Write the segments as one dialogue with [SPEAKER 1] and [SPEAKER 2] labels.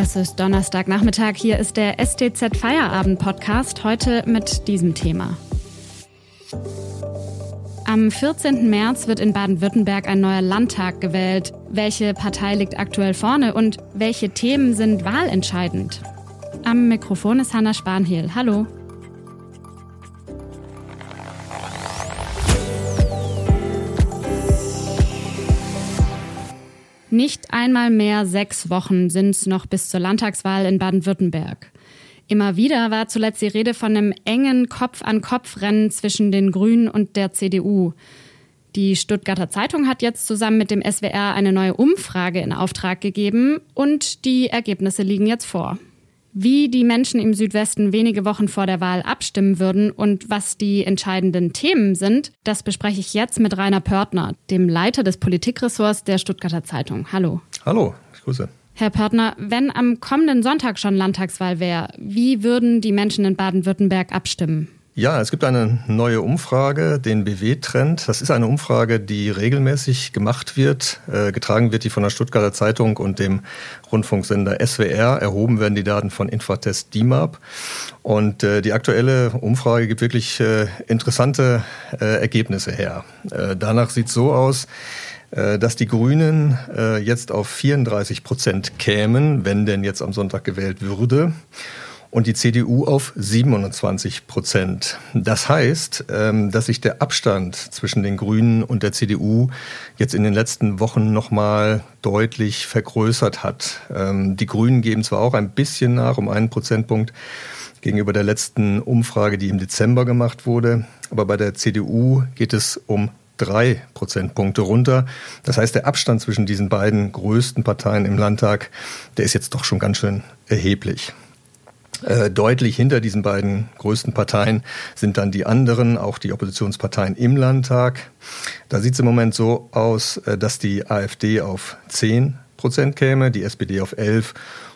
[SPEAKER 1] Es ist Donnerstagnachmittag. Hier ist der STZ Feierabend Podcast. Heute mit diesem Thema. Am 14. März wird in Baden-Württemberg ein neuer Landtag gewählt. Welche Partei liegt aktuell vorne und welche Themen sind wahlentscheidend? Am Mikrofon ist Hanna Spanhiel. Hallo. Nicht einmal mehr sechs Wochen sind es noch bis zur Landtagswahl in Baden-Württemberg. Immer wieder war zuletzt die Rede von einem engen Kopf-an-Kopf-Rennen zwischen den Grünen und der CDU. Die Stuttgarter Zeitung hat jetzt zusammen mit dem SWR eine neue Umfrage in Auftrag gegeben und die Ergebnisse liegen jetzt vor. Wie die Menschen im Südwesten wenige Wochen vor der Wahl abstimmen würden und was die entscheidenden Themen sind, das bespreche ich jetzt mit Rainer Pörtner, dem Leiter des Politikressorts der Stuttgarter Zeitung. Hallo.
[SPEAKER 2] Hallo, ich grüße.
[SPEAKER 1] Herr Pörtner, wenn am kommenden Sonntag schon Landtagswahl wäre, wie würden die Menschen in Baden-Württemberg abstimmen?
[SPEAKER 2] Ja, es gibt eine neue Umfrage, den BW-Trend. Das ist eine Umfrage, die regelmäßig gemacht wird. Äh, getragen wird die von der Stuttgarter Zeitung und dem Rundfunksender SWR. Erhoben werden die Daten von Infratest DIMAP. Und äh, die aktuelle Umfrage gibt wirklich äh, interessante Ergebnisse her. Danach sieht es so aus, dass die Grünen jetzt auf 34 Prozent kämen, wenn denn jetzt am Sonntag gewählt würde und die CDU auf 27 Prozent. Das heißt, ähm, dass sich der Abstand zwischen den Grünen und der CDU jetzt in den letzten Wochen nochmal deutlich vergrößert hat. Ähm, die Grünen geben zwar auch ein bisschen nach, um einen Prozentpunkt gegenüber der letzten Umfrage, die im Dezember gemacht wurde, aber bei der CDU geht es um drei Prozentpunkte runter. Das heißt, der Abstand zwischen diesen beiden größten Parteien im Landtag, der ist jetzt doch schon ganz schön erheblich. Äh, deutlich hinter diesen beiden größten Parteien sind dann die anderen, auch die Oppositionsparteien im Landtag. Da sieht es im Moment so aus, äh, dass die AfD auf 10 Prozent käme, die SPD auf 11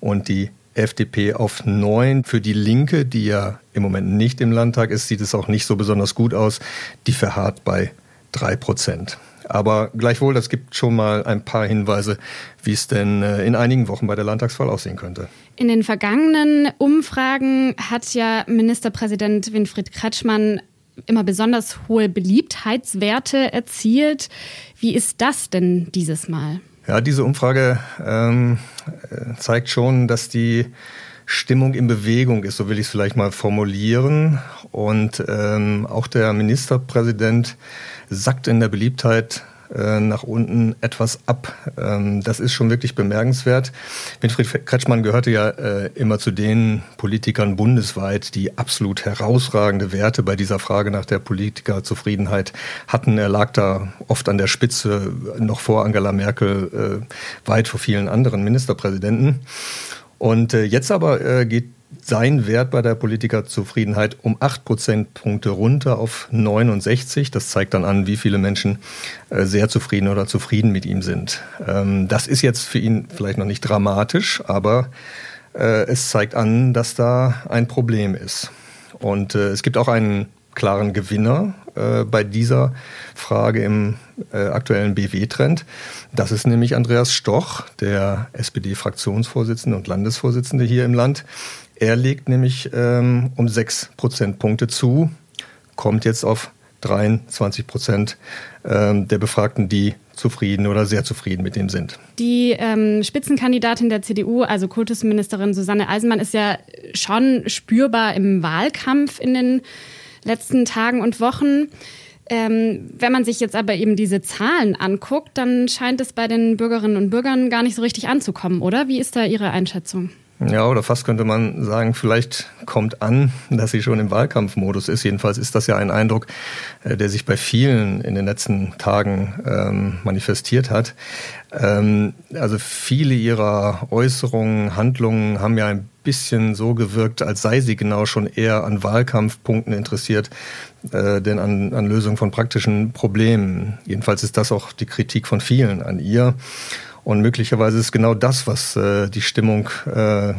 [SPEAKER 2] und die FDP auf 9. Für die Linke, die ja im Moment nicht im Landtag ist, sieht es auch nicht so besonders gut aus. Die verharrt bei 3 Prozent. Aber gleichwohl, das gibt schon mal ein paar Hinweise, wie es denn äh, in einigen Wochen bei der Landtagswahl aussehen könnte.
[SPEAKER 1] In den vergangenen Umfragen hat ja Ministerpräsident Winfried Kretschmann immer besonders hohe Beliebtheitswerte erzielt. Wie ist das denn dieses Mal?
[SPEAKER 2] Ja, diese Umfrage ähm, äh, zeigt schon, dass die Stimmung in Bewegung ist, so will ich es vielleicht mal formulieren. Und ähm, auch der Ministerpräsident sackt in der Beliebtheit äh, nach unten etwas ab. Ähm, das ist schon wirklich bemerkenswert. Winfried Kretschmann gehörte ja äh, immer zu den Politikern bundesweit, die absolut herausragende Werte bei dieser Frage nach der Politikerzufriedenheit hatten. Er lag da oft an der Spitze, noch vor Angela Merkel, äh, weit vor vielen anderen Ministerpräsidenten. Und jetzt aber geht sein Wert bei der Politikerzufriedenheit um 8 Prozentpunkte runter auf 69. Das zeigt dann an, wie viele Menschen äh, sehr zufrieden oder zufrieden mit ihm sind. Ähm, das ist jetzt für ihn vielleicht noch nicht dramatisch, aber äh, es zeigt an, dass da ein Problem ist. Und äh, es gibt auch einen klaren Gewinner bei dieser Frage im aktuellen BW-Trend. Das ist nämlich Andreas Stoch, der SPD-Fraktionsvorsitzende und Landesvorsitzende hier im Land. Er legt nämlich ähm, um sechs Prozentpunkte zu, kommt jetzt auf 23 Prozent ähm, der Befragten, die zufrieden oder sehr zufrieden mit ihm sind.
[SPEAKER 1] Die ähm, Spitzenkandidatin der CDU, also Kultusministerin Susanne Eisenmann, ist ja schon spürbar im Wahlkampf in den letzten Tagen und Wochen. Ähm, wenn man sich jetzt aber eben diese Zahlen anguckt, dann scheint es bei den Bürgerinnen und Bürgern gar nicht so richtig anzukommen, oder? Wie ist da Ihre Einschätzung?
[SPEAKER 2] Ja, oder fast könnte man sagen, vielleicht kommt an, dass sie schon im Wahlkampfmodus ist. Jedenfalls ist das ja ein Eindruck, äh, der sich bei vielen in den letzten Tagen ähm, manifestiert hat. Ähm, also viele ihrer Äußerungen, Handlungen haben ja ein bisschen so gewirkt, als sei sie genau schon eher an Wahlkampfpunkten interessiert, äh, denn an, an Lösung von praktischen Problemen. Jedenfalls ist das auch die Kritik von vielen an ihr. Und möglicherweise ist genau das, was äh, die Stimmung äh, äh,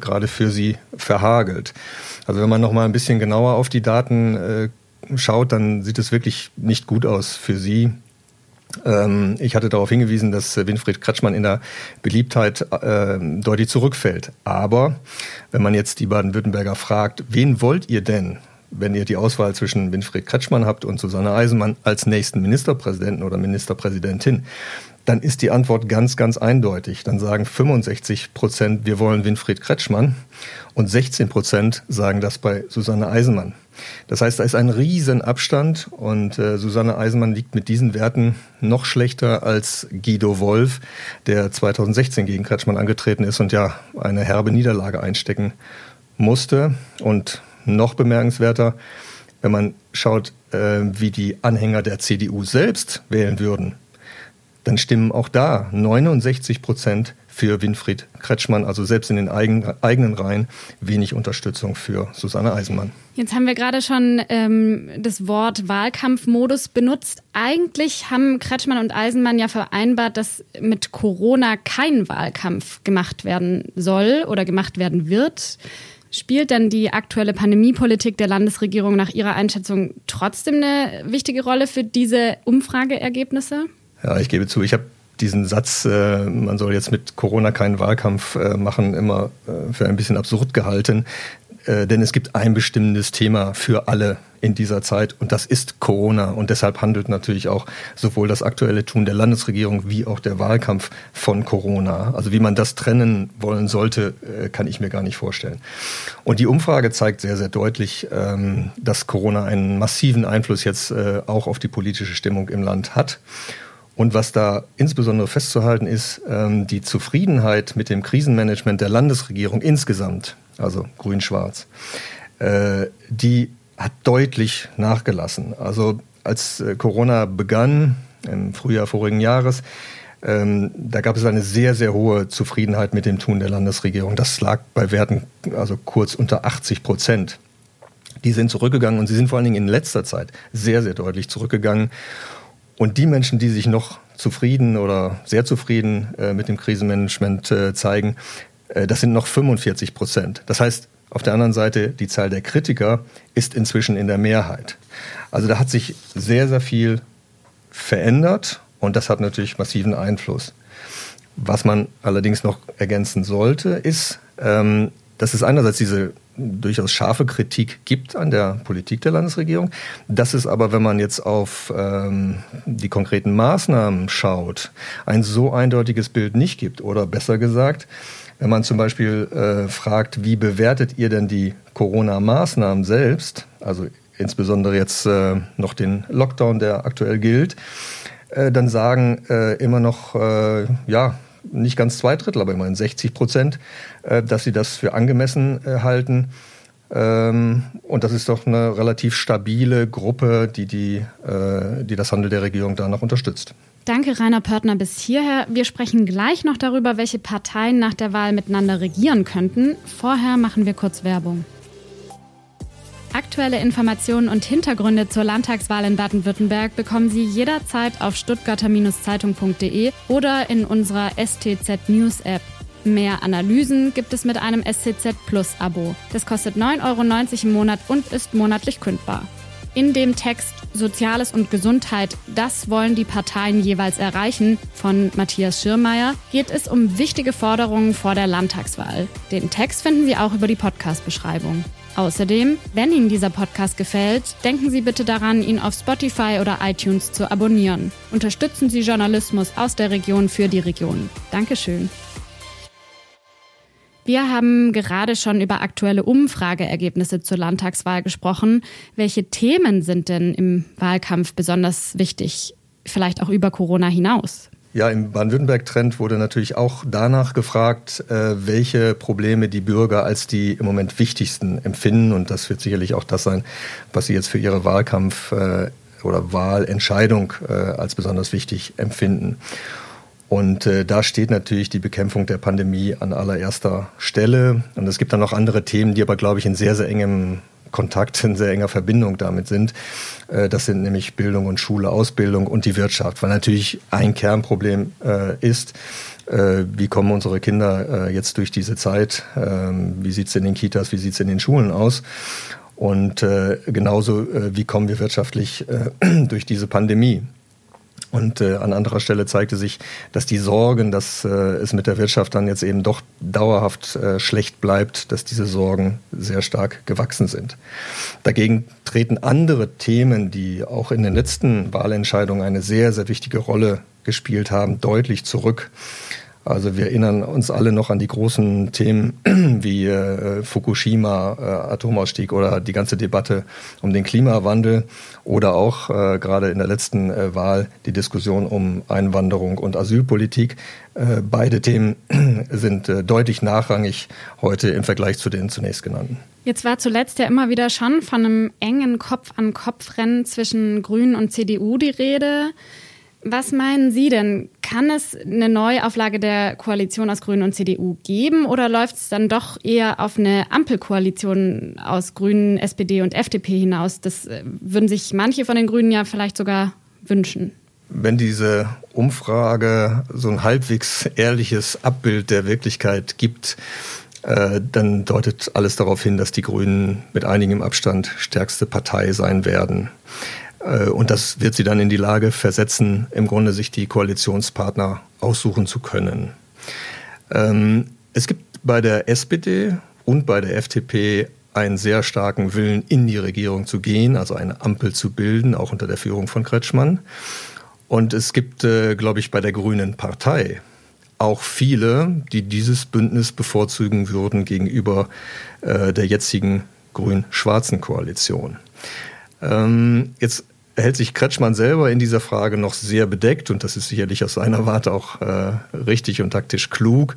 [SPEAKER 2] gerade für sie verhagelt. Also wenn man noch mal ein bisschen genauer auf die Daten äh, schaut, dann sieht es wirklich nicht gut aus für sie. Ähm, ich hatte darauf hingewiesen, dass Winfried Kretschmann in der Beliebtheit äh, deutlich zurückfällt. Aber wenn man jetzt die Baden-Württemberger fragt, wen wollt ihr denn, wenn ihr die Auswahl zwischen Winfried Kretschmann habt und Susanne Eisenmann als nächsten Ministerpräsidenten oder Ministerpräsidentin, dann ist die Antwort ganz, ganz eindeutig. Dann sagen 65 Prozent, wir wollen Winfried Kretschmann und 16 Prozent sagen das bei Susanne Eisenmann. Das heißt, da ist ein Riesenabstand und äh, Susanne Eisenmann liegt mit diesen Werten noch schlechter als Guido Wolf, der 2016 gegen Kretschmann angetreten ist und ja eine herbe Niederlage einstecken musste. Und noch bemerkenswerter, wenn man schaut, äh, wie die Anhänger der CDU selbst wählen würden, dann stimmen auch da 69 Prozent für Winfried Kretschmann, also selbst in den eigenen, Reihen wenig Unterstützung für Susanne Eisenmann.
[SPEAKER 1] Jetzt haben wir gerade schon ähm, das Wort Wahlkampfmodus benutzt. Eigentlich haben Kretschmann und Eisenmann ja vereinbart, dass mit Corona kein Wahlkampf gemacht werden soll oder gemacht werden wird. Spielt denn die aktuelle Pandemiepolitik der Landesregierung nach Ihrer Einschätzung trotzdem eine wichtige Rolle für diese Umfrageergebnisse?
[SPEAKER 2] Ja, ich gebe zu, ich habe diesen Satz, äh, man soll jetzt mit Corona keinen Wahlkampf äh, machen, immer äh, für ein bisschen absurd gehalten. Äh, denn es gibt ein bestimmendes Thema für alle in dieser Zeit und das ist Corona. Und deshalb handelt natürlich auch sowohl das aktuelle Tun der Landesregierung wie auch der Wahlkampf von Corona. Also wie man das trennen wollen sollte, äh, kann ich mir gar nicht vorstellen. Und die Umfrage zeigt sehr, sehr deutlich, ähm, dass Corona einen massiven Einfluss jetzt äh, auch auf die politische Stimmung im Land hat. Und was da insbesondere festzuhalten ist, ähm, die Zufriedenheit mit dem Krisenmanagement der Landesregierung insgesamt, also grün-schwarz, äh, die hat deutlich nachgelassen. Also als äh, Corona begann, im Frühjahr vorigen Jahres, ähm, da gab es eine sehr, sehr hohe Zufriedenheit mit dem Tun der Landesregierung. Das lag bei Werten also kurz unter 80 Prozent. Die sind zurückgegangen und sie sind vor allen Dingen in letzter Zeit sehr, sehr deutlich zurückgegangen. Und die Menschen, die sich noch zufrieden oder sehr zufrieden äh, mit dem Krisenmanagement äh, zeigen, äh, das sind noch 45 Prozent. Das heißt, auf der anderen Seite, die Zahl der Kritiker ist inzwischen in der Mehrheit. Also da hat sich sehr, sehr viel verändert und das hat natürlich massiven Einfluss. Was man allerdings noch ergänzen sollte, ist, ähm, dass es einerseits diese durchaus scharfe Kritik gibt an der Politik der Landesregierung. Dass es aber, wenn man jetzt auf ähm, die konkreten Maßnahmen schaut, ein so eindeutiges Bild nicht gibt. Oder besser gesagt, wenn man zum Beispiel äh, fragt, wie bewertet ihr denn die Corona-Maßnahmen selbst, also insbesondere jetzt äh, noch den Lockdown, der aktuell gilt, äh, dann sagen äh, immer noch, äh, ja, nicht ganz zwei Drittel, aber immerhin 60 Prozent, äh, dass sie das für angemessen äh, halten. Ähm, und das ist doch eine relativ stabile Gruppe, die, die, äh, die das Handel der Regierung da noch unterstützt.
[SPEAKER 1] Danke, Rainer Pörtner, bis hierher. Wir sprechen gleich noch darüber, welche Parteien nach der Wahl miteinander regieren könnten. Vorher machen wir kurz Werbung. Aktuelle Informationen und Hintergründe zur Landtagswahl in Baden-Württemberg bekommen Sie jederzeit auf stuttgarter-zeitung.de oder in unserer STZ News App. Mehr Analysen gibt es mit einem STZ Plus Abo. Das kostet 9,90 Euro im Monat und ist monatlich kündbar. In dem Text Soziales und Gesundheit, das wollen die Parteien jeweils erreichen, von Matthias Schirmeier, geht es um wichtige Forderungen vor der Landtagswahl. Den Text finden Sie auch über die Podcast-Beschreibung. Außerdem, wenn Ihnen dieser Podcast gefällt, denken Sie bitte daran, ihn auf Spotify oder iTunes zu abonnieren. Unterstützen Sie Journalismus aus der Region für die Region. Dankeschön. Wir haben gerade schon über aktuelle Umfrageergebnisse zur Landtagswahl gesprochen. Welche Themen sind denn im Wahlkampf besonders wichtig, vielleicht auch über Corona hinaus?
[SPEAKER 2] Ja, im Baden-Württemberg-Trend wurde natürlich auch danach gefragt, äh, welche Probleme die Bürger als die im Moment wichtigsten empfinden. Und das wird sicherlich auch das sein, was sie jetzt für ihre Wahlkampf- äh, oder Wahlentscheidung äh, als besonders wichtig empfinden. Und da steht natürlich die Bekämpfung der Pandemie an allererster Stelle. Und es gibt dann noch andere Themen, die aber, glaube ich, in sehr, sehr engem Kontakt, in sehr enger Verbindung damit sind. Äh, das sind nämlich Bildung und Schule, Ausbildung und die Wirtschaft, weil natürlich ein Kernproblem äh, ist, äh, wie kommen unsere Kinder jetzt durch diese Zeit, ähm, wie sieht es in den Kitas, wie sieht es in den Schulen aus. Und genauso, wie kommen wir wirtschaftlich durch diese Pandemie. Und äh, an anderer Stelle zeigte sich, dass die Sorgen, dass äh, es mit der Wirtschaft dann jetzt eben doch dauerhaft äh, schlecht bleibt, dass diese Sorgen sehr stark gewachsen sind. Dagegen treten andere Themen, die auch in den letzten Wahlentscheidungen eine sehr, sehr wichtige Rolle gespielt haben, deutlich zurück. Also wir erinnern uns alle noch an die großen Themen wie äh, Fukushima, äh, Atomausstieg oder die ganze Debatte um den Klimawandel oder auch äh, gerade in der letzten äh, Wahl die Diskussion um Einwanderung und Asylpolitik. Äh, beide Themen sind äh, deutlich nachrangig heute im Vergleich zu den zunächst genannten.
[SPEAKER 1] Jetzt war zuletzt ja immer wieder schon von einem engen Kopf-an-Kopf-Rennen zwischen Grünen und CDU die Rede. Was meinen Sie denn? Kann es eine Neuauflage der Koalition aus Grünen und CDU geben oder läuft es dann doch eher auf eine Ampelkoalition aus Grünen, SPD und FDP hinaus? Das äh, würden sich manche von den Grünen ja vielleicht sogar wünschen.
[SPEAKER 2] Wenn diese Umfrage so ein halbwegs ehrliches Abbild der Wirklichkeit gibt, äh, dann deutet alles darauf hin, dass die Grünen mit einigem Abstand stärkste Partei sein werden. Äh, und das wird sie dann in die Lage versetzen, im Grunde sich die Koalitionspartner aussuchen zu können. Ähm, es gibt bei der SPD und bei der FDP einen sehr starken Willen, in die Regierung zu gehen, also eine Ampel zu bilden, auch unter der Führung von Kretschmann. Und es gibt, äh, glaube ich, bei der Grünen Partei auch viele, die dieses Bündnis bevorzugen würden gegenüber äh, der jetzigen grün-schwarzen Koalition. Ähm, jetzt hält sich Kretschmann selber in dieser Frage noch sehr bedeckt und das ist sicherlich aus seiner Warte auch äh, richtig und taktisch klug,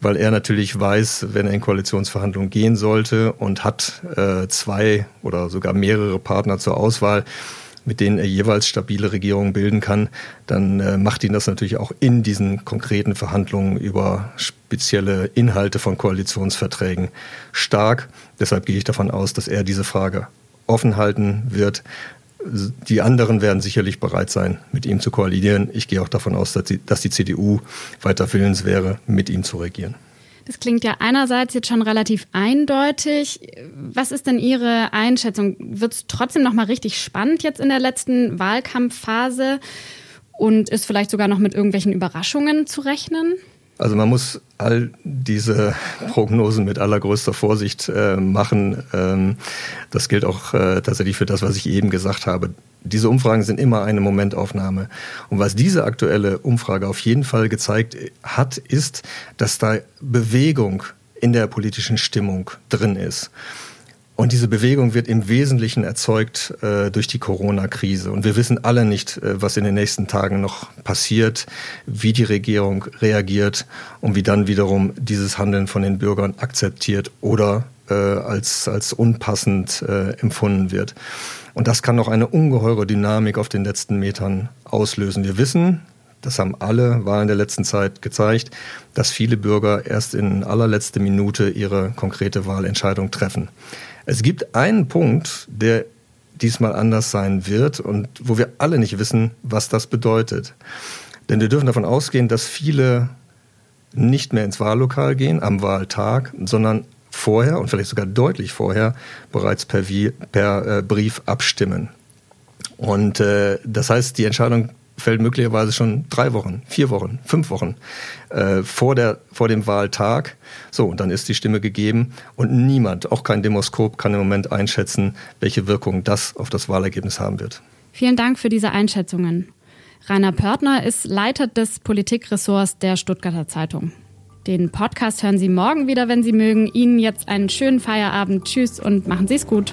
[SPEAKER 2] weil er natürlich weiß, wenn er in Koalitionsverhandlungen gehen sollte und hat äh, zwei oder sogar mehrere Partner zur Auswahl, mit denen er jeweils stabile Regierungen bilden kann, dann äh, macht ihn das natürlich auch in diesen konkreten Verhandlungen über spezielle Inhalte von Koalitionsverträgen stark. Deshalb gehe ich davon aus, dass er diese Frage offen halten wird. Die anderen werden sicherlich bereit sein, mit ihm zu koalieren. Ich gehe auch davon aus, dass die, dass die CDU weiter willens wäre, mit ihm zu regieren.
[SPEAKER 1] Das klingt ja einerseits jetzt schon relativ eindeutig. Was ist denn Ihre Einschätzung? Wird es trotzdem noch mal richtig spannend jetzt in der letzten Wahlkampfphase? Und ist vielleicht sogar noch mit irgendwelchen Überraschungen zu rechnen?
[SPEAKER 2] Also man muss all diese Prognosen mit allergrößter Vorsicht äh, machen. Ähm, das gilt auch äh, tatsächlich für das, was ich eben gesagt habe. Diese Umfragen sind immer eine Momentaufnahme. Und was diese aktuelle Umfrage auf jeden Fall gezeigt hat, ist, dass da Bewegung in der politischen Stimmung drin ist. Und diese Bewegung wird im Wesentlichen erzeugt äh, durch die Corona-Krise. Und wir wissen alle nicht, äh, was in den nächsten Tagen noch passiert, wie die Regierung reagiert und wie dann wiederum dieses Handeln von den Bürgern akzeptiert oder äh, als, als unpassend äh, empfunden wird. Und das kann noch eine ungeheure Dynamik auf den letzten Metern auslösen. Wir wissen, das haben alle Wahlen der letzten Zeit gezeigt, dass viele Bürger erst in allerletzter Minute ihre konkrete Wahlentscheidung treffen. Es gibt einen Punkt, der diesmal anders sein wird und wo wir alle nicht wissen, was das bedeutet. Denn wir dürfen davon ausgehen, dass viele nicht mehr ins Wahllokal gehen am Wahltag, sondern vorher und vielleicht sogar deutlich vorher bereits per, per äh, Brief abstimmen. Und äh, das heißt, die Entscheidung fällt möglicherweise schon drei Wochen, vier Wochen, fünf Wochen äh, vor, der, vor dem Wahltag. So, und dann ist die Stimme gegeben und niemand, auch kein Demoskop, kann im Moment einschätzen, welche Wirkung das auf das Wahlergebnis haben wird.
[SPEAKER 1] Vielen Dank für diese Einschätzungen. Rainer Pörtner ist Leiter des Politikressorts der Stuttgarter Zeitung. Den Podcast hören Sie morgen wieder, wenn Sie mögen. Ihnen jetzt einen schönen Feierabend. Tschüss und machen Sie es gut.